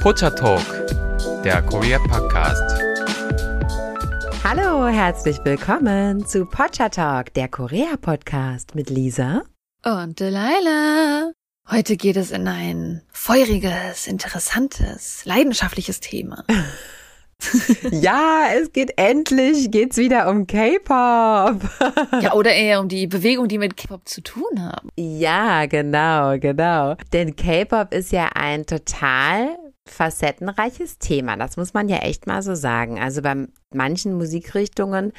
Pocha Talk, der Korea Podcast. Hallo, herzlich willkommen zu Pocha Talk, der Korea Podcast mit Lisa und Delilah. Heute geht es in ein feuriges, interessantes, leidenschaftliches Thema. ja, es geht endlich, geht's wieder um K-Pop. ja, oder eher um die Bewegung, die mit K-Pop zu tun haben. Ja, genau, genau. Denn K-Pop ist ja ein total facettenreiches Thema. Das muss man ja echt mal so sagen. Also bei manchen Musikrichtungen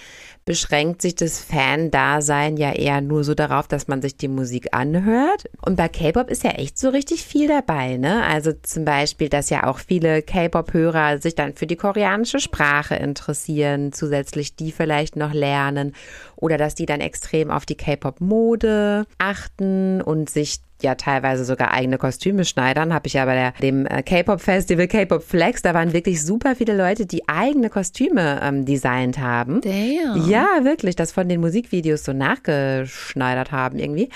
beschränkt sich das Fan-Dasein ja eher nur so darauf, dass man sich die Musik anhört. Und bei K-Pop ist ja echt so richtig viel dabei, ne? Also zum Beispiel, dass ja auch viele K-Pop-Hörer sich dann für die koreanische Sprache interessieren, zusätzlich die vielleicht noch lernen oder dass die dann extrem auf die K-Pop-Mode achten und sich ja teilweise sogar eigene Kostüme schneidern. Habe ich ja bei der, dem äh, K-Pop-Festival K-Pop Flex, da waren wirklich super viele Leute, die eigene Kostüme ähm, designt haben. Damn. Ja, wirklich, das von den Musikvideos so nachgeschneidert haben irgendwie.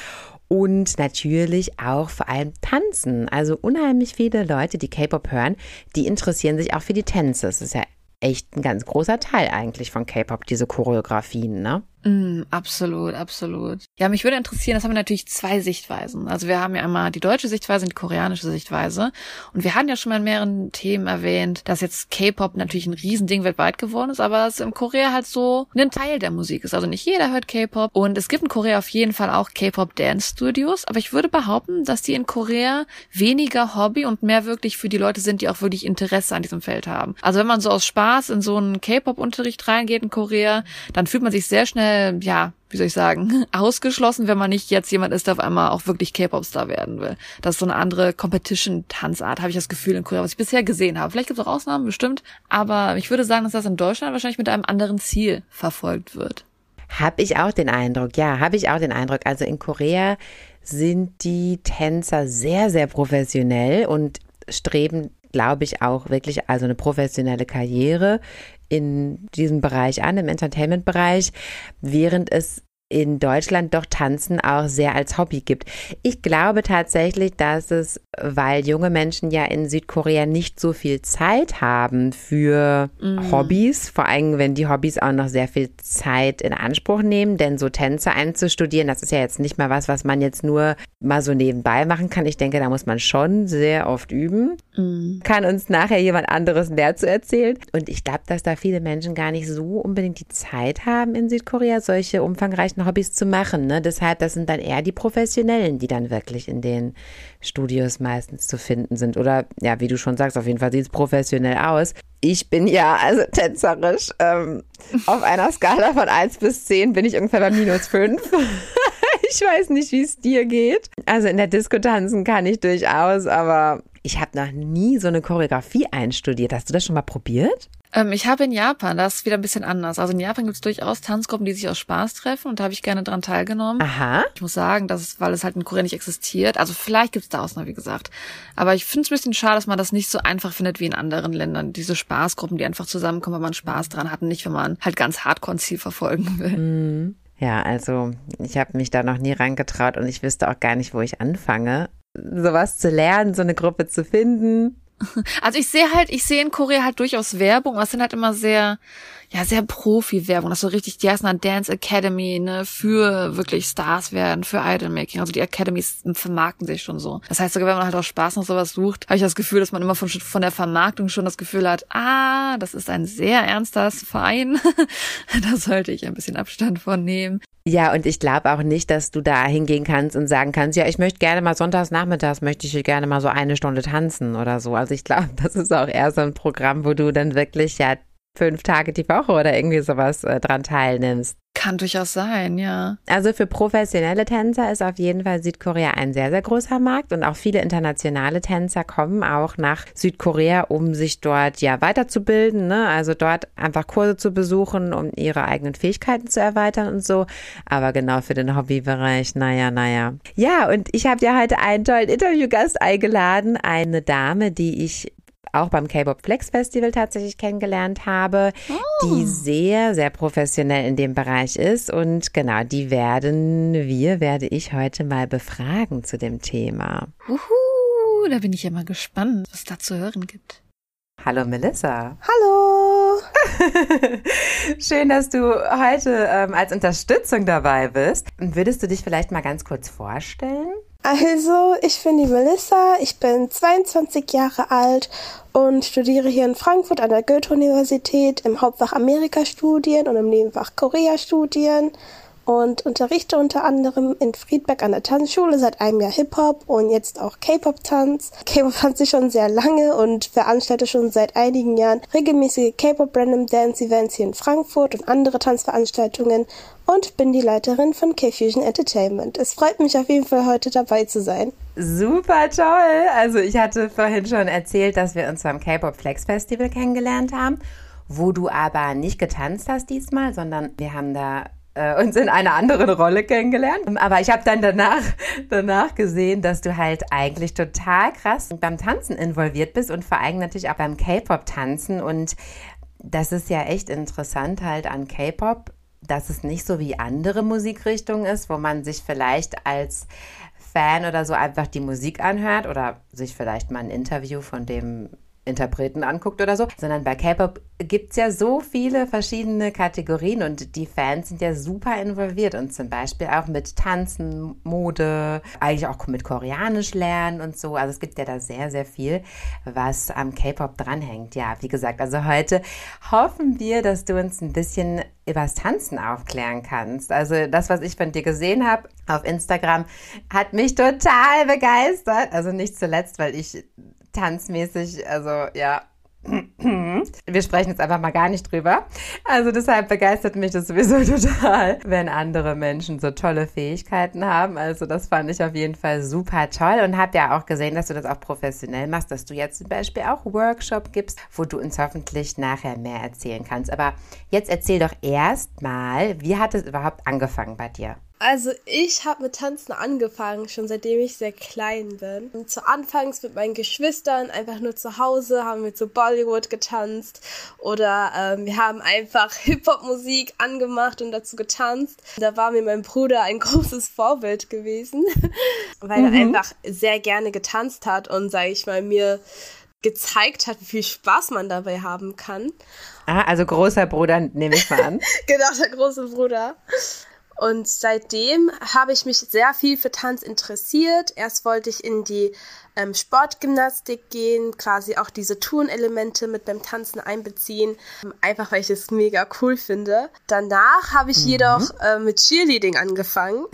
Und natürlich auch vor allem tanzen. Also unheimlich viele Leute, die K-Pop hören, die interessieren sich auch für die Tänze. Das ist ja echt ein ganz großer Teil eigentlich von K-Pop, diese Choreografien, ne? Mm, absolut, absolut. Ja, mich würde interessieren, das haben wir natürlich zwei Sichtweisen. Also wir haben ja einmal die deutsche Sichtweise und die koreanische Sichtweise. Und wir hatten ja schon mal in mehreren Themen erwähnt, dass jetzt K-Pop natürlich ein Riesending weltweit geworden ist, aber es in Korea halt so ein Teil der Musik ist. Also nicht jeder hört K-Pop. Und es gibt in Korea auf jeden Fall auch K-Pop Dance Studios. Aber ich würde behaupten, dass die in Korea weniger Hobby und mehr wirklich für die Leute sind, die auch wirklich Interesse an diesem Feld haben. Also wenn man so aus Spaß in so einen K-Pop-Unterricht reingeht in Korea, dann fühlt man sich sehr schnell äh, ja, wie soll ich sagen, ausgeschlossen, wenn man nicht jetzt jemand ist, der auf einmal auch wirklich K-Pop-Star werden will. Das ist so eine andere Competition-Tanzart, habe ich das Gefühl in Korea, was ich bisher gesehen habe. Vielleicht gibt es auch Ausnahmen, bestimmt. Aber ich würde sagen, dass das in Deutschland wahrscheinlich mit einem anderen Ziel verfolgt wird. Habe ich auch den Eindruck, ja, habe ich auch den Eindruck. Also in Korea sind die Tänzer sehr, sehr professionell und streben, glaube ich, auch wirklich also eine professionelle Karriere in diesem Bereich an, im Entertainment-Bereich, während es in Deutschland doch Tanzen auch sehr als Hobby gibt. Ich glaube tatsächlich, dass es, weil junge Menschen ja in Südkorea nicht so viel Zeit haben für mm. Hobbys, vor allem wenn die Hobbys auch noch sehr viel Zeit in Anspruch nehmen, denn so Tänze einzustudieren, das ist ja jetzt nicht mal was, was man jetzt nur mal so nebenbei machen kann. Ich denke, da muss man schon sehr oft üben. Mm. Kann uns nachher jemand anderes mehr zu erzählen. Und ich glaube, dass da viele Menschen gar nicht so unbedingt die Zeit haben in Südkorea, solche umfangreichen leichten Hobbys zu machen. Ne? Deshalb, das sind dann eher die Professionellen, die dann wirklich in den Studios meistens zu finden sind. Oder ja, wie du schon sagst, auf jeden Fall sieht es professionell aus. Ich bin ja also tänzerisch. Ähm, auf einer Skala von 1 bis 10 bin ich ungefähr bei minus 5. ich weiß nicht, wie es dir geht. Also in der Disco tanzen kann ich durchaus, aber ich habe noch nie so eine Choreografie einstudiert. Hast du das schon mal probiert? Ähm, ich habe in Japan, das ist wieder ein bisschen anders. Also in Japan gibt es durchaus Tanzgruppen, die sich aus Spaß treffen und da habe ich gerne dran teilgenommen. Aha. Ich muss sagen, das ist, weil es halt in Korea nicht existiert. Also vielleicht gibt es da Ausnahmen, wie gesagt. Aber ich finde es ein bisschen schade, dass man das nicht so einfach findet wie in anderen Ländern. Diese Spaßgruppen, die einfach zusammenkommen, weil man Spaß dran hat und nicht, wenn man halt ganz hardcore ein Ziel verfolgen will. Mhm. Ja, also ich habe mich da noch nie rangetraut und ich wüsste auch gar nicht, wo ich anfange, sowas zu lernen, so eine Gruppe zu finden. Also ich sehe halt, ich sehe in Korea halt durchaus Werbung, es sind halt immer sehr, ja, sehr Profi-Werbung. Das ist so richtig, die dann Dance Academy, ne, für wirklich Stars werden, für Idolmaking. Also die Academies vermarkten sich schon so. Das heißt sogar, wenn man halt auch Spaß nach sowas sucht, habe ich das Gefühl, dass man immer von, von der Vermarktung schon das Gefühl hat, ah, das ist ein sehr ernster Verein. da sollte ich ein bisschen Abstand von nehmen. Ja, und ich glaube auch nicht, dass du da hingehen kannst und sagen kannst, ja, ich möchte gerne mal sonntags nachmittags, möchte ich gerne mal so eine Stunde tanzen oder so. Also ich glaube, das ist auch eher so ein Programm, wo du dann wirklich ja fünf Tage die Woche oder irgendwie sowas äh, dran teilnimmst. Kann durchaus sein, ja. Also für professionelle Tänzer ist auf jeden Fall Südkorea ein sehr, sehr großer Markt und auch viele internationale Tänzer kommen auch nach Südkorea, um sich dort ja weiterzubilden, ne? also dort einfach Kurse zu besuchen, um ihre eigenen Fähigkeiten zu erweitern und so. Aber genau für den Hobbybereich, naja, naja. Ja, und ich habe ja heute einen tollen Interviewgast eingeladen, eine Dame, die ich auch beim K-Pop Flex Festival tatsächlich kennengelernt habe, oh. die sehr, sehr professionell in dem Bereich ist. Und genau, die werden wir, werde ich heute mal befragen zu dem Thema. Uhu Uh, da bin ich ja mal gespannt, was es da zu hören gibt. Hallo Melissa. Hallo. Schön, dass du heute ähm, als Unterstützung dabei bist. Würdest du dich vielleicht mal ganz kurz vorstellen? Also, ich bin die Melissa, ich bin 22 Jahre alt und studiere hier in Frankfurt an der Goethe-Universität im Hauptfach Amerika-Studien und im Nebenfach Korea-Studien und unterrichte unter anderem in Friedberg an der Tanzschule seit einem Jahr Hip-Hop und jetzt auch K-Pop-Tanz. K-Pop tanze ich schon sehr lange und veranstalte schon seit einigen Jahren regelmäßige K-Pop Random Dance Events hier in Frankfurt und andere Tanzveranstaltungen und bin die Leiterin von K-Fusion Entertainment. Es freut mich auf jeden Fall heute dabei zu sein. Super toll! Also ich hatte vorhin schon erzählt, dass wir uns beim K-Pop Flex Festival kennengelernt haben, wo du aber nicht getanzt hast diesmal, sondern wir haben da äh, uns in einer anderen Rolle kennengelernt. Aber ich habe dann danach, danach gesehen, dass du halt eigentlich total krass beim Tanzen involviert bist und vor allem natürlich auch beim K-Pop-Tanzen. Und das ist ja echt interessant halt an K-Pop, dass es nicht so wie andere Musikrichtungen ist, wo man sich vielleicht als Fan oder so einfach die Musik anhört oder sich vielleicht mal ein Interview von dem Interpreten anguckt oder so, sondern bei K-Pop gibt's ja so viele verschiedene Kategorien und die Fans sind ja super involviert und zum Beispiel auch mit Tanzen, Mode, eigentlich auch mit Koreanisch lernen und so. Also es gibt ja da sehr, sehr viel, was am K-Pop dranhängt. Ja, wie gesagt, also heute hoffen wir, dass du uns ein bisschen übers Tanzen aufklären kannst. Also das, was ich von dir gesehen habe auf Instagram, hat mich total begeistert. Also nicht zuletzt, weil ich tanzmäßig, also ja. Wir sprechen jetzt einfach mal gar nicht drüber. Also deshalb begeistert mich das sowieso total, wenn andere Menschen so tolle Fähigkeiten haben. Also das fand ich auf jeden Fall super toll und habe ja auch gesehen, dass du das auch professionell machst, dass du jetzt zum Beispiel auch Workshop gibst, wo du uns hoffentlich nachher mehr erzählen kannst. Aber jetzt erzähl doch erst mal, wie hat es überhaupt angefangen bei dir? Also ich habe mit Tanzen angefangen, schon seitdem ich sehr klein bin. Und zu Anfangs mit meinen Geschwistern einfach nur zu Hause haben wir zu Bollywood getanzt oder ähm, wir haben einfach Hip-Hop-Musik angemacht und dazu getanzt. Da war mir mein Bruder ein großes Vorbild gewesen, weil mhm. er einfach sehr gerne getanzt hat und, sage ich mal, mir gezeigt hat, wie viel Spaß man dabei haben kann. Ah, also großer Bruder, nehme ich mal an. genau, der große Bruder. Und seitdem habe ich mich sehr viel für Tanz interessiert. Erst wollte ich in die ähm, Sportgymnastik gehen, quasi auch diese Turnelemente mit beim Tanzen einbeziehen, einfach weil ich es mega cool finde. Danach habe ich mhm. jedoch äh, mit Cheerleading angefangen.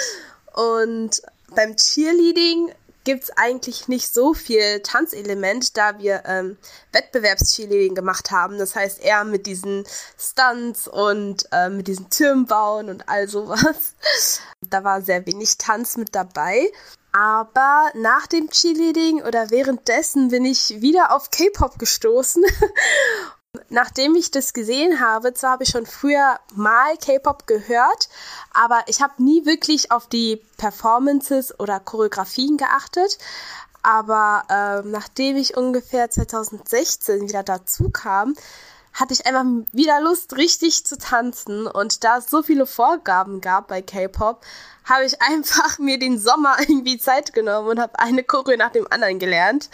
Und beim Cheerleading gibt's eigentlich nicht so viel Tanzelement, da wir ähm, Wettbewerbscheerleading gemacht haben. Das heißt eher mit diesen Stunts und äh, mit diesen Türmen bauen und all sowas. Da war sehr wenig Tanz mit dabei. Aber nach dem Cheerleading oder währenddessen bin ich wieder auf K-Pop gestoßen Nachdem ich das gesehen habe, zwar habe ich schon früher mal K-Pop gehört, aber ich habe nie wirklich auf die Performances oder Choreografien geachtet. Aber ähm, nachdem ich ungefähr 2016 wieder dazu kam, hatte ich einfach wieder Lust, richtig zu tanzen. Und da es so viele Vorgaben gab bei K-Pop, habe ich einfach mir den Sommer irgendwie Zeit genommen und habe eine Choreo nach dem anderen gelernt.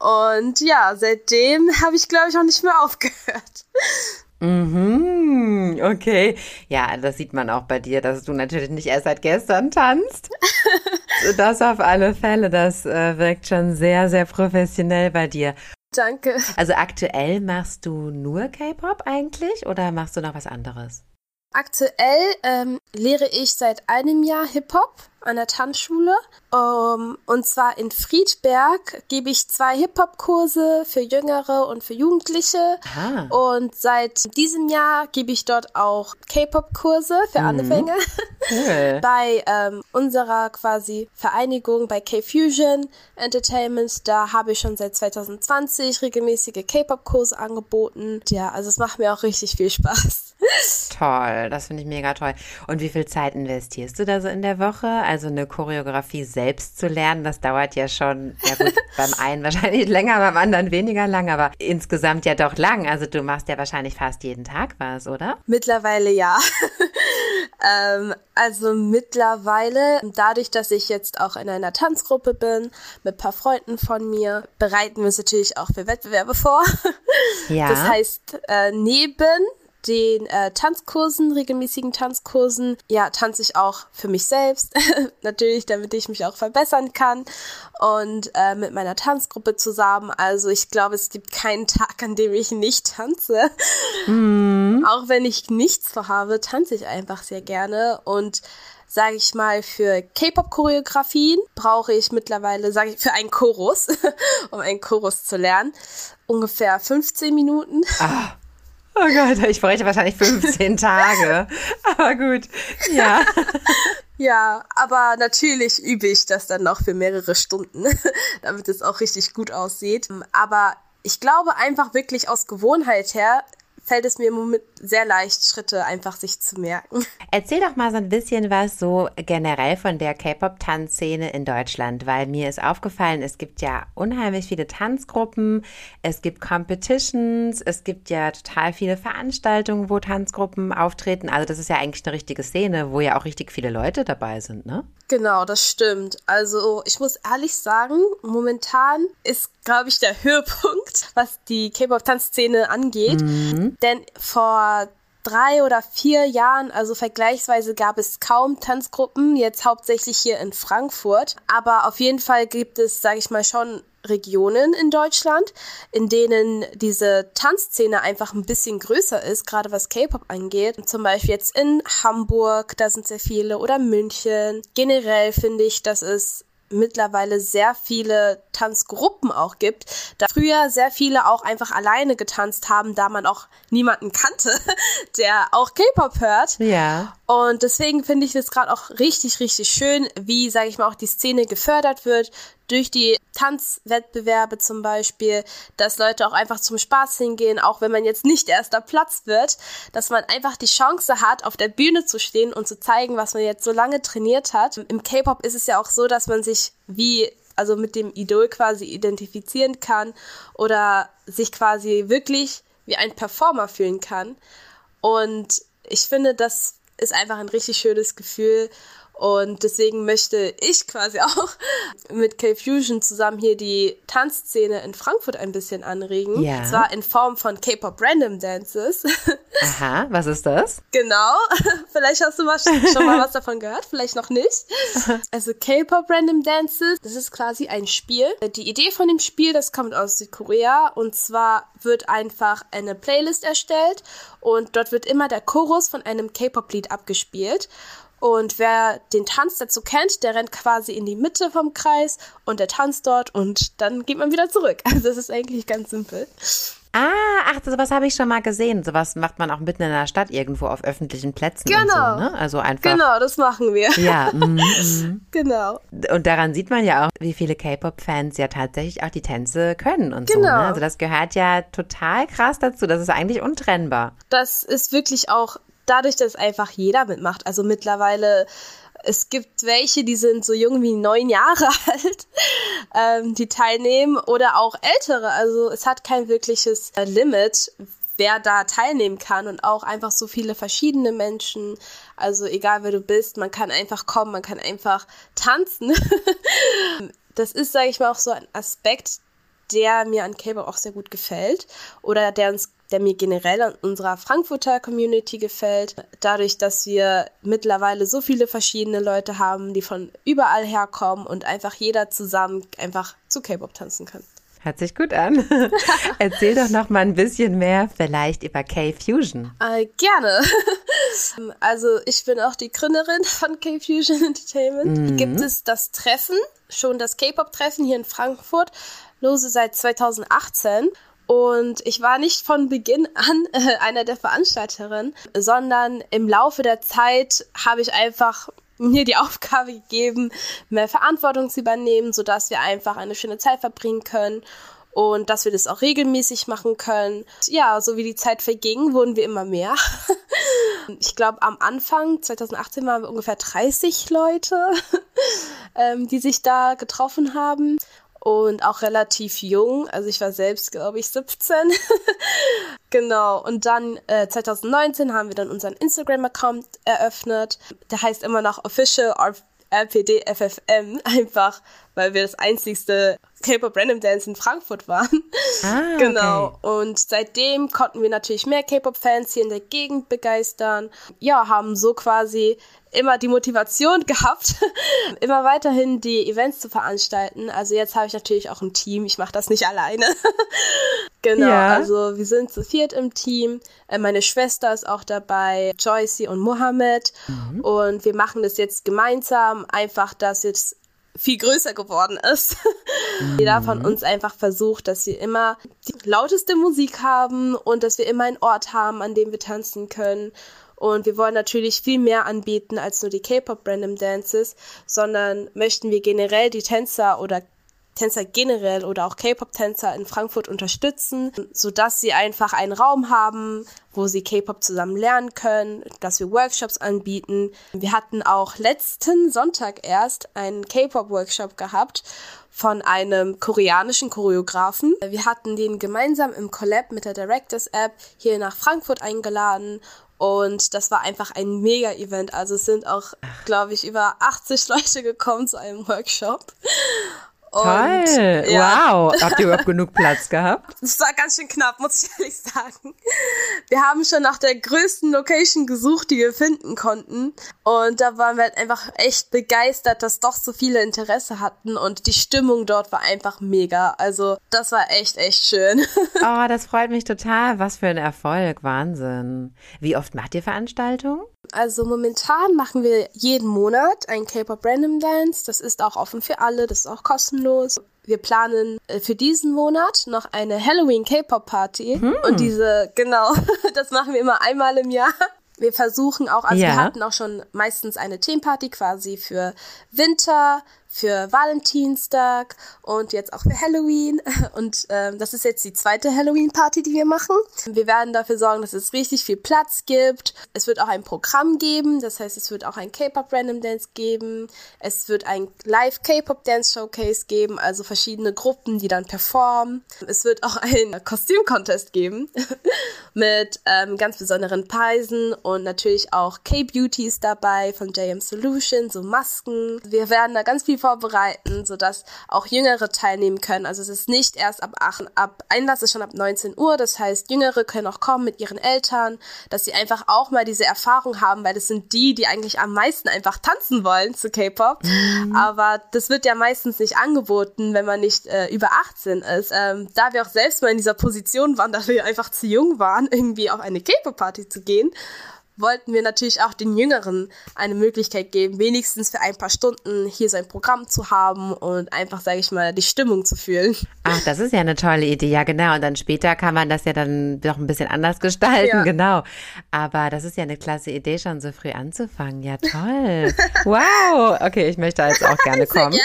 Und ja, seitdem habe ich, glaube ich, auch nicht mehr aufgehört. Mhm, okay. Ja, das sieht man auch bei dir, dass du natürlich nicht erst seit gestern tanzt. das auf alle Fälle, das äh, wirkt schon sehr, sehr professionell bei dir. Danke. Also aktuell machst du nur K-Pop eigentlich oder machst du noch was anderes? Aktuell ähm, lehre ich seit einem Jahr Hip-Hop an der Tanzschule. Um, und zwar in Friedberg gebe ich zwei Hip-Hop-Kurse für Jüngere und für Jugendliche. Ah. Und seit diesem Jahr gebe ich dort auch K-Pop-Kurse für mhm. Anfänger. Cool. bei ähm, unserer quasi Vereinigung bei K-Fusion Entertainment. Da habe ich schon seit 2020 regelmäßige K-Pop-Kurse angeboten. Ja, also es macht mir auch richtig viel Spaß. Toll, das finde ich mega toll. Und wie viel Zeit investierst du da so in der Woche? Also eine Choreografie selbst zu lernen, das dauert ja schon, ja gut, beim einen wahrscheinlich länger, beim anderen weniger lang, aber insgesamt ja doch lang. Also du machst ja wahrscheinlich fast jeden Tag was, oder? Mittlerweile ja. Ähm, also mittlerweile, dadurch, dass ich jetzt auch in einer Tanzgruppe bin, mit paar Freunden von mir, bereiten wir uns natürlich auch für Wettbewerbe vor. Ja. Das heißt, äh, neben den äh, Tanzkursen, regelmäßigen Tanzkursen, ja, tanze ich auch für mich selbst, natürlich, damit ich mich auch verbessern kann und äh, mit meiner Tanzgruppe zusammen. Also ich glaube, es gibt keinen Tag, an dem ich nicht tanze. Mhm. Auch wenn ich nichts vorhabe, tanze ich einfach sehr gerne und sage ich mal, für K-Pop-Choreografien brauche ich mittlerweile, sage ich, für einen Chorus, um einen Chorus zu lernen, ungefähr 15 Minuten. Ah. Oh Gott, ich bräuchte wahrscheinlich 15 Tage. Aber gut, ja. Ja, aber natürlich übe ich das dann noch für mehrere Stunden, damit es auch richtig gut aussieht. Aber ich glaube einfach wirklich aus Gewohnheit her fällt es mir im Moment sehr leicht, Schritte einfach sich zu merken. Erzähl doch mal so ein bisschen was so generell von der K-Pop-Tanzszene in Deutschland, weil mir ist aufgefallen, es gibt ja unheimlich viele Tanzgruppen, es gibt Competitions, es gibt ja total viele Veranstaltungen, wo Tanzgruppen auftreten. Also das ist ja eigentlich eine richtige Szene, wo ja auch richtig viele Leute dabei sind, ne? Genau, das stimmt. Also ich muss ehrlich sagen, momentan ist, glaube ich, der Höhepunkt, was die K-Pop-Tanzszene angeht. Mhm. Denn vor drei oder vier Jahren, also vergleichsweise gab es kaum Tanzgruppen, jetzt hauptsächlich hier in Frankfurt. Aber auf jeden Fall gibt es, sage ich mal, schon Regionen in Deutschland, in denen diese Tanzszene einfach ein bisschen größer ist, gerade was K-Pop angeht. Zum Beispiel jetzt in Hamburg, da sind sehr viele, oder München. Generell finde ich, dass es mittlerweile sehr viele Tanzgruppen auch gibt, da früher sehr viele auch einfach alleine getanzt haben, da man auch niemanden kannte, der auch K-Pop hört. Ja. Und deswegen finde ich es gerade auch richtig, richtig schön, wie, sage ich mal, auch die Szene gefördert wird durch die Tanzwettbewerbe zum Beispiel, dass Leute auch einfach zum Spaß hingehen, auch wenn man jetzt nicht erster Platz wird, dass man einfach die Chance hat, auf der Bühne zu stehen und zu zeigen, was man jetzt so lange trainiert hat. Im K-Pop ist es ja auch so, dass man sich wie also mit dem Idol quasi identifizieren kann oder sich quasi wirklich wie ein Performer fühlen kann. Und ich finde, das ist einfach ein richtig schönes Gefühl und deswegen möchte ich quasi auch mit K-Fusion zusammen hier die Tanzszene in Frankfurt ein bisschen anregen. Ja. Und zwar in Form von K-Pop Random Dances. Aha, was ist das? Genau. Vielleicht hast du mal schon mal was davon gehört, vielleicht noch nicht. Also K-Pop Random Dances, das ist quasi ein Spiel. Die Idee von dem Spiel, das kommt aus Südkorea und zwar wird einfach eine Playlist erstellt und dort wird immer der Chorus von einem K-Pop-Lied abgespielt. Und wer den Tanz dazu kennt, der rennt quasi in die Mitte vom Kreis und der tanzt dort und dann geht man wieder zurück. Also das ist eigentlich ganz simpel. Ah, ach, sowas habe ich schon mal gesehen. Sowas macht man auch mitten in der Stadt irgendwo auf öffentlichen Plätzen genau. so, ne? Also einfach. Genau, das machen wir. Ja, mm, mm. genau. Und daran sieht man ja auch, wie viele K-Pop-Fans ja tatsächlich auch die Tänze können und genau. so. Ne? Also das gehört ja total krass dazu. Das ist eigentlich untrennbar. Das ist wirklich auch dadurch, dass einfach jeder mitmacht. Also mittlerweile, es gibt welche, die sind so jung wie neun Jahre alt, ähm, die teilnehmen oder auch ältere. Also es hat kein wirkliches äh, Limit, wer da teilnehmen kann und auch einfach so viele verschiedene Menschen. Also egal wer du bist, man kann einfach kommen, man kann einfach tanzen. das ist, sage ich mal, auch so ein Aspekt, der mir an K-Pop auch sehr gut gefällt oder der uns der mir generell an unserer Frankfurter Community gefällt. Dadurch, dass wir mittlerweile so viele verschiedene Leute haben, die von überall herkommen und einfach jeder zusammen einfach zu K-Pop tanzen kann. Hört sich gut an. Erzähl doch noch mal ein bisschen mehr vielleicht über K-Fusion. Äh, gerne. also ich bin auch die Gründerin von K-Fusion Entertainment. Mhm. Gibt es das Treffen, schon das K-Pop-Treffen hier in Frankfurt, lose seit 2018. Und ich war nicht von Beginn an äh, einer der Veranstalterinnen, sondern im Laufe der Zeit habe ich einfach mir die Aufgabe gegeben, mehr Verantwortung zu übernehmen, sodass wir einfach eine schöne Zeit verbringen können und dass wir das auch regelmäßig machen können. Ja, so wie die Zeit verging, wurden wir immer mehr. Ich glaube, am Anfang, 2018, waren wir ungefähr 30 Leute, ähm, die sich da getroffen haben. Und auch relativ jung. Also ich war selbst, glaube ich, 17. genau. Und dann äh, 2019 haben wir dann unseren Instagram-Account eröffnet. Der heißt immer noch Official RPD FFM, einfach weil wir das einzigste K-Pop Random Dance in Frankfurt waren. Ah, genau. Okay. Und seitdem konnten wir natürlich mehr K-Pop-Fans hier in der Gegend begeistern. Ja, haben so quasi immer die Motivation gehabt, immer weiterhin die Events zu veranstalten. Also jetzt habe ich natürlich auch ein Team. Ich mache das nicht alleine. genau, ja. also wir sind zu viert im Team. Äh, meine Schwester ist auch dabei, Joycey und Mohammed. Mhm. Und wir machen das jetzt gemeinsam, einfach, dass jetzt viel größer geworden ist. Mhm. Jeder von uns einfach versucht, dass wir immer die lauteste Musik haben und dass wir immer einen Ort haben, an dem wir tanzen können und wir wollen natürlich viel mehr anbieten als nur die K-Pop Random Dances, sondern möchten wir generell die Tänzer oder Tänzer generell oder auch K-Pop-Tänzer in Frankfurt unterstützen, sodass sie einfach einen Raum haben, wo sie K-Pop zusammen lernen können, dass wir Workshops anbieten. Wir hatten auch letzten Sonntag erst einen K-Pop-Workshop gehabt von einem koreanischen Choreografen. Wir hatten den gemeinsam im Collab mit der Directors App hier nach Frankfurt eingeladen und das war einfach ein Mega-Event. Also es sind auch, glaube ich, über 80 Leute gekommen zu einem Workshop. Toll, ja. wow. Habt ihr überhaupt genug Platz gehabt? Das war ganz schön knapp, muss ich ehrlich sagen. Wir haben schon nach der größten Location gesucht, die wir finden konnten. Und da waren wir halt einfach echt begeistert, dass doch so viele Interesse hatten. Und die Stimmung dort war einfach mega. Also das war echt, echt schön. Oh, das freut mich total. Was für ein Erfolg. Wahnsinn. Wie oft macht ihr Veranstaltungen? Also momentan machen wir jeden Monat ein K-Pop Random Dance. Das ist auch offen für alle, das ist auch kostenlos. Wir planen äh, für diesen Monat noch eine Halloween K-Pop Party. Hm. Und diese, genau, das machen wir immer einmal im Jahr. Wir versuchen auch, also ja. wir hatten auch schon meistens eine Themenparty quasi für Winter, für Valentinstag und jetzt auch für Halloween. Und ähm, das ist jetzt die zweite Halloween-Party, die wir machen. Wir werden dafür sorgen, dass es richtig viel Platz gibt. Es wird auch ein Programm geben, das heißt, es wird auch ein K-Pop Random Dance geben. Es wird ein Live K-Pop Dance Showcase geben, also verschiedene Gruppen, die dann performen. Es wird auch ein Kostüm-Contest geben mit ähm, ganz besonderen Preisen und natürlich auch K-Beauties dabei von JM Solution, so Masken. Wir werden da ganz viel vorbereiten, sodass auch Jüngere teilnehmen können. Also es ist nicht erst ab 8, ab Einlass ist schon ab 19 Uhr. Das heißt, Jüngere können auch kommen mit ihren Eltern, dass sie einfach auch mal diese Erfahrung haben, weil das sind die, die eigentlich am meisten einfach tanzen wollen zu K-Pop. Mhm. Aber das wird ja meistens nicht angeboten, wenn man nicht äh, über 18 ist. Ähm, da wir auch selbst mal in dieser Position waren, dass wir einfach zu jung waren, irgendwie auf eine K-Pop-Party zu gehen, wollten wir natürlich auch den Jüngeren eine Möglichkeit geben, wenigstens für ein paar Stunden hier sein Programm zu haben und einfach, sage ich mal, die Stimmung zu fühlen. Ach, das ist ja eine tolle Idee, ja genau. Und dann später kann man das ja dann doch ein bisschen anders gestalten, ja. genau. Aber das ist ja eine klasse Idee, schon so früh anzufangen. Ja, toll. wow. Okay, ich möchte jetzt auch gerne kommen.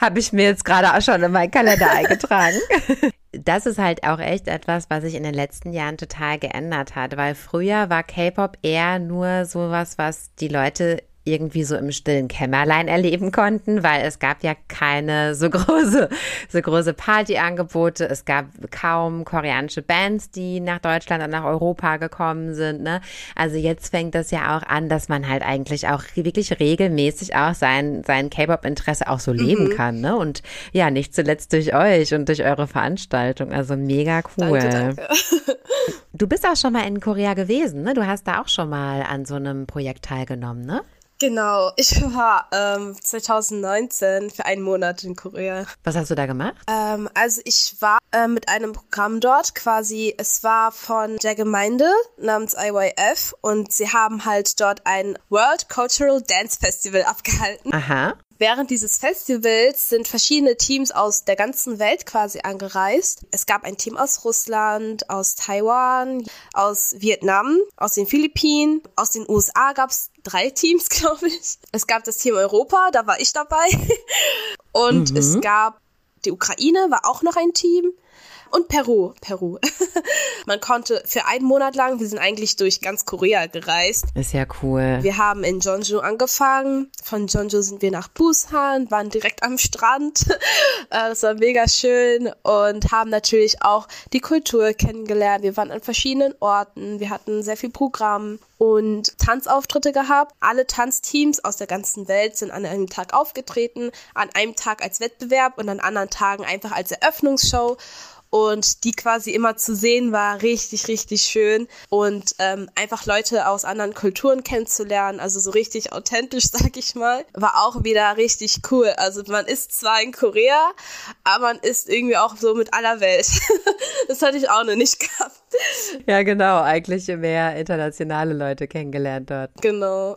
Habe ich mir jetzt gerade auch schon in meinen Kalender eingetragen das ist halt auch echt etwas, was sich in den letzten Jahren total geändert hat, weil früher war K-Pop eher nur sowas, was die Leute irgendwie so im stillen Kämmerlein erleben konnten, weil es gab ja keine so große, so große Partyangebote. Es gab kaum koreanische Bands, die nach Deutschland und nach Europa gekommen sind. Ne? Also jetzt fängt das ja auch an, dass man halt eigentlich auch wirklich regelmäßig auch sein, sein K-Pop-Interesse auch so mhm. leben kann. Ne? Und ja, nicht zuletzt durch euch und durch eure Veranstaltung. Also mega cool. Danke, danke. Du bist auch schon mal in Korea gewesen, ne? Du hast da auch schon mal an so einem Projekt teilgenommen, ne? Genau, ich war ähm, 2019 für einen Monat in Korea. Was hast du da gemacht? Ähm, also ich war äh, mit einem Programm dort quasi, es war von der Gemeinde namens IYF und sie haben halt dort ein World Cultural Dance Festival abgehalten. Aha. Während dieses Festivals sind verschiedene Teams aus der ganzen Welt quasi angereist. Es gab ein Team aus Russland, aus Taiwan, aus Vietnam, aus den Philippinen, aus den USA gab es drei Teams, glaube ich. Es gab das Team Europa, da war ich dabei. Und mhm. es gab die Ukraine, war auch noch ein Team. Und Peru, Peru. Man konnte für einen Monat lang, wir sind eigentlich durch ganz Korea gereist. Ist ja cool. Wir haben in Jeonju angefangen. Von Jeonju sind wir nach Busan, waren direkt am Strand. Äh, das war mega schön und haben natürlich auch die Kultur kennengelernt. Wir waren an verschiedenen Orten. Wir hatten sehr viel Programm und Tanzauftritte gehabt. Alle Tanzteams aus der ganzen Welt sind an einem Tag aufgetreten, an einem Tag als Wettbewerb und an anderen Tagen einfach als Eröffnungsshow und die quasi immer zu sehen war richtig, richtig schön und ähm, einfach Leute aus anderen Kulturen kennenzulernen, also so richtig authentisch, sag ich mal, war auch wieder richtig cool. Also man ist zwar in Korea, aber man ist irgendwie auch so mit aller Welt. das hatte ich auch noch nicht gehabt. Ja, genau, eigentlich mehr internationale Leute kennengelernt dort. Genau.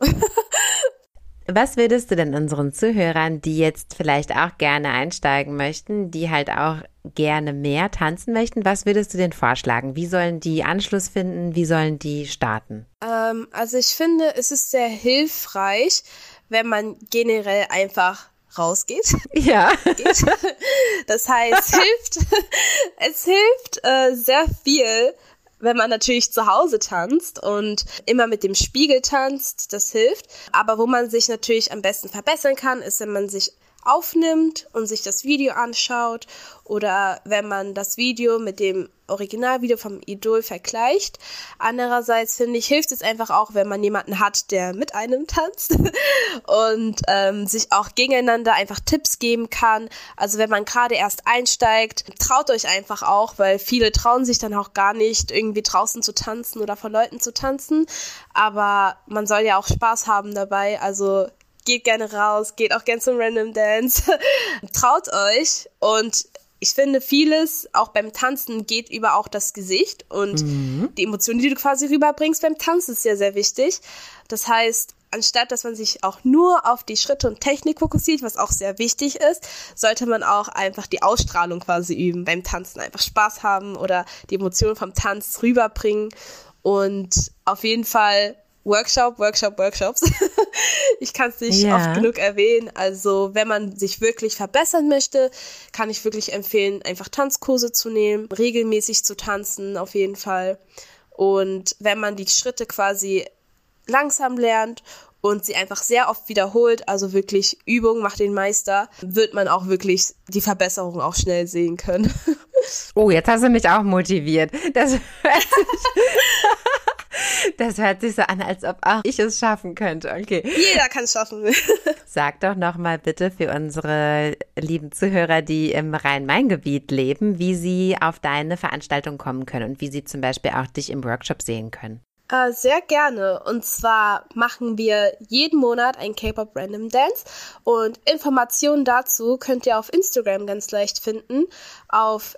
Was würdest du denn unseren Zuhörern, die jetzt vielleicht auch gerne einsteigen möchten, die halt auch gerne mehr tanzen möchten, was würdest du denn vorschlagen? Wie sollen die Anschluss finden? Wie sollen die starten? Ähm, also ich finde, es ist sehr hilfreich, wenn man generell einfach rausgeht. Ja. Das heißt, es hilft, es hilft äh, sehr viel, wenn man natürlich zu Hause tanzt und immer mit dem Spiegel tanzt, das hilft. Aber wo man sich natürlich am besten verbessern kann, ist, wenn man sich aufnimmt und sich das Video anschaut oder wenn man das Video mit dem Originalvideo vom Idol vergleicht. Andererseits finde ich, hilft es einfach auch, wenn man jemanden hat, der mit einem tanzt und ähm, sich auch gegeneinander einfach Tipps geben kann. Also wenn man gerade erst einsteigt, traut euch einfach auch, weil viele trauen sich dann auch gar nicht, irgendwie draußen zu tanzen oder vor Leuten zu tanzen. Aber man soll ja auch Spaß haben dabei. Also geht gerne raus, geht auch gerne zum Random Dance. Traut euch und ich finde, vieles auch beim Tanzen geht über auch das Gesicht und mhm. die Emotionen, die du quasi rüberbringst beim Tanzen, ist sehr, sehr wichtig. Das heißt, anstatt dass man sich auch nur auf die Schritte und Technik fokussiert, was auch sehr wichtig ist, sollte man auch einfach die Ausstrahlung quasi üben beim Tanzen, einfach Spaß haben oder die Emotionen vom Tanz rüberbringen und auf jeden Fall Workshop, Workshop, Workshops. ich kann es nicht ja. oft genug erwähnen. Also wenn man sich wirklich verbessern möchte, kann ich wirklich empfehlen, einfach Tanzkurse zu nehmen, regelmäßig zu tanzen, auf jeden Fall. Und wenn man die Schritte quasi langsam lernt und sie einfach sehr oft wiederholt, also wirklich Übung macht den Meister, wird man auch wirklich die Verbesserung auch schnell sehen können. Oh, jetzt hast du mich auch motiviert. Das hört sich das hört sich so an, als ob auch ich es schaffen könnte. Okay. Jeder kann es schaffen. Sag doch noch mal bitte für unsere lieben Zuhörer, die im Rhein-Main-Gebiet leben, wie sie auf deine Veranstaltung kommen können und wie sie zum Beispiel auch dich im Workshop sehen können. Uh, sehr gerne. Und zwar machen wir jeden Monat ein K-Pop Random Dance. Und Informationen dazu könnt ihr auf Instagram ganz leicht finden. Auf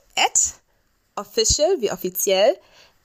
official, wie offiziell,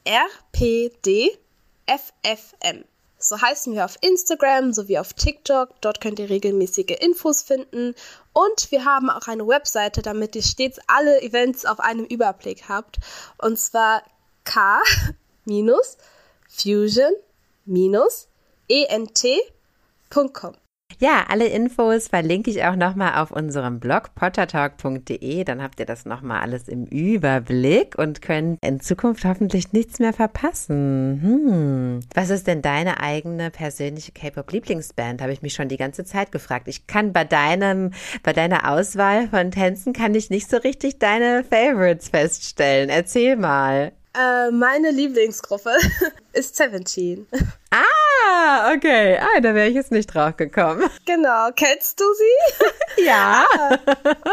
rpd FFM. So heißen wir auf Instagram sowie auf TikTok. Dort könnt ihr regelmäßige Infos finden. Und wir haben auch eine Webseite, damit ihr stets alle Events auf einem Überblick habt. Und zwar k-fusion-ent.com. Ja, alle Infos verlinke ich auch nochmal auf unserem Blog pottertalk.de. Dann habt ihr das nochmal alles im Überblick und könnt in Zukunft hoffentlich nichts mehr verpassen. Hm. Was ist denn deine eigene persönliche K-Pop-Lieblingsband? Habe ich mich schon die ganze Zeit gefragt. Ich kann bei deinem, bei deiner Auswahl von Tänzen kann ich nicht so richtig deine Favorites feststellen. Erzähl mal. Äh, meine Lieblingsgruppe ist Seventeen. Ah, okay. Ah, da wäre ich jetzt nicht drauf gekommen. Genau. Kennst du sie? ja. Ah.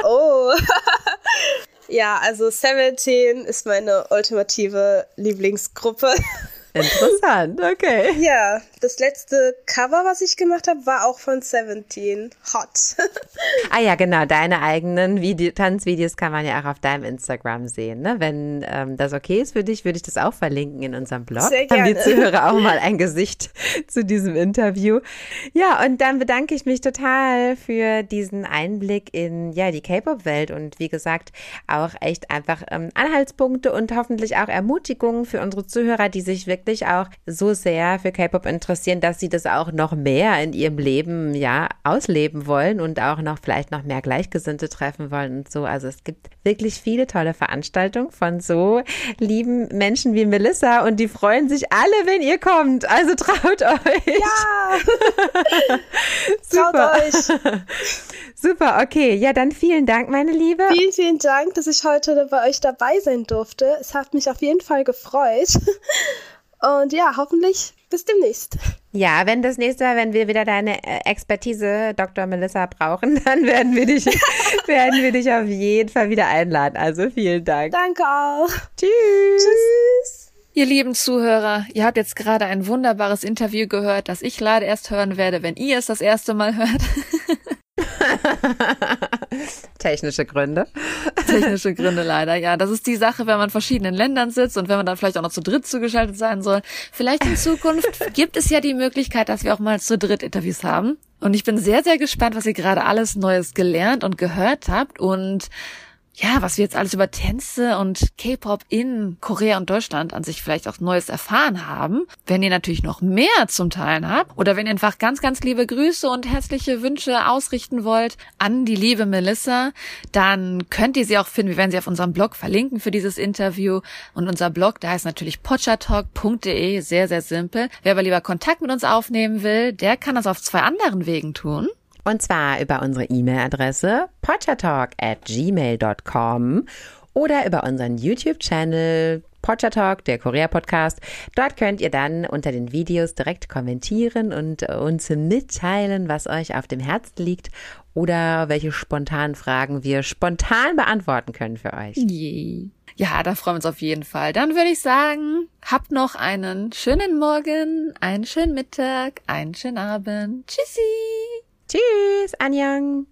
Oh. ja, also Seventeen ist meine ultimative Lieblingsgruppe. Interessant, okay. Ja, das letzte Cover, was ich gemacht habe, war auch von Seventeen. Hot. ah ja, genau. Deine eigenen Video Tanzvideos kann man ja auch auf deinem Instagram sehen. Ne? Wenn ähm, das okay ist für dich, würde ich das auch verlinken in unserem Blog. Sehr gerne. Haben die Zuhörer auch mal ein Gesicht zu diesem Interview. Ja, und dann bedanke ich mich total für diesen Einblick in ja die K-Pop-Welt und wie gesagt auch echt einfach ähm, Anhaltspunkte und hoffentlich auch Ermutigungen für unsere Zuhörer, die sich wirklich wirklich auch so sehr für K-Pop interessieren, dass sie das auch noch mehr in ihrem Leben ja ausleben wollen und auch noch vielleicht noch mehr Gleichgesinnte treffen wollen und so. Also es gibt wirklich viele tolle Veranstaltungen von so lieben Menschen wie Melissa und die freuen sich alle, wenn ihr kommt. Also traut euch. Ja! traut euch. Super, okay. Ja, dann vielen Dank, meine Liebe. Vielen, vielen Dank, dass ich heute bei euch dabei sein durfte. Es hat mich auf jeden Fall gefreut. Und ja, hoffentlich bis demnächst. Ja, wenn das nächste Mal, wenn wir wieder deine äh, Expertise, Dr. Melissa, brauchen, dann werden wir dich, werden wir dich auf jeden Fall wieder einladen. Also vielen Dank. Danke auch. Tschüss. Tschüss. Ihr lieben Zuhörer, ihr habt jetzt gerade ein wunderbares Interview gehört, das ich leider erst hören werde, wenn ihr es das erste Mal hört. Technische Gründe. Technische Gründe leider, ja. Das ist die Sache, wenn man in verschiedenen Ländern sitzt und wenn man dann vielleicht auch noch zu dritt zugeschaltet sein soll. Vielleicht in Zukunft gibt es ja die Möglichkeit, dass wir auch mal zu dritt Interviews haben. Und ich bin sehr, sehr gespannt, was ihr gerade alles Neues gelernt und gehört habt und ja, was wir jetzt alles über Tänze und K-Pop in Korea und Deutschland an sich vielleicht auch Neues erfahren haben. Wenn ihr natürlich noch mehr zum Teilen habt oder wenn ihr einfach ganz, ganz liebe Grüße und herzliche Wünsche ausrichten wollt an die liebe Melissa, dann könnt ihr sie auch finden. Wir werden sie auf unserem Blog verlinken für dieses Interview. Und unser Blog, da heißt natürlich pochatalk.de, sehr, sehr simpel. Wer aber lieber Kontakt mit uns aufnehmen will, der kann das auf zwei anderen Wegen tun. Und zwar über unsere E-Mail-Adresse pottertalk at gmail.com oder über unseren YouTube-Channel Talk, der Korea-Podcast. Dort könnt ihr dann unter den Videos direkt kommentieren und uns mitteilen, was euch auf dem Herzen liegt oder welche spontanen Fragen wir spontan beantworten können für euch. Yeah. Ja, da freuen wir uns auf jeden Fall. Dann würde ich sagen, habt noch einen schönen Morgen, einen schönen Mittag, einen schönen Abend. Tschüssi! Tschüss, Anjang.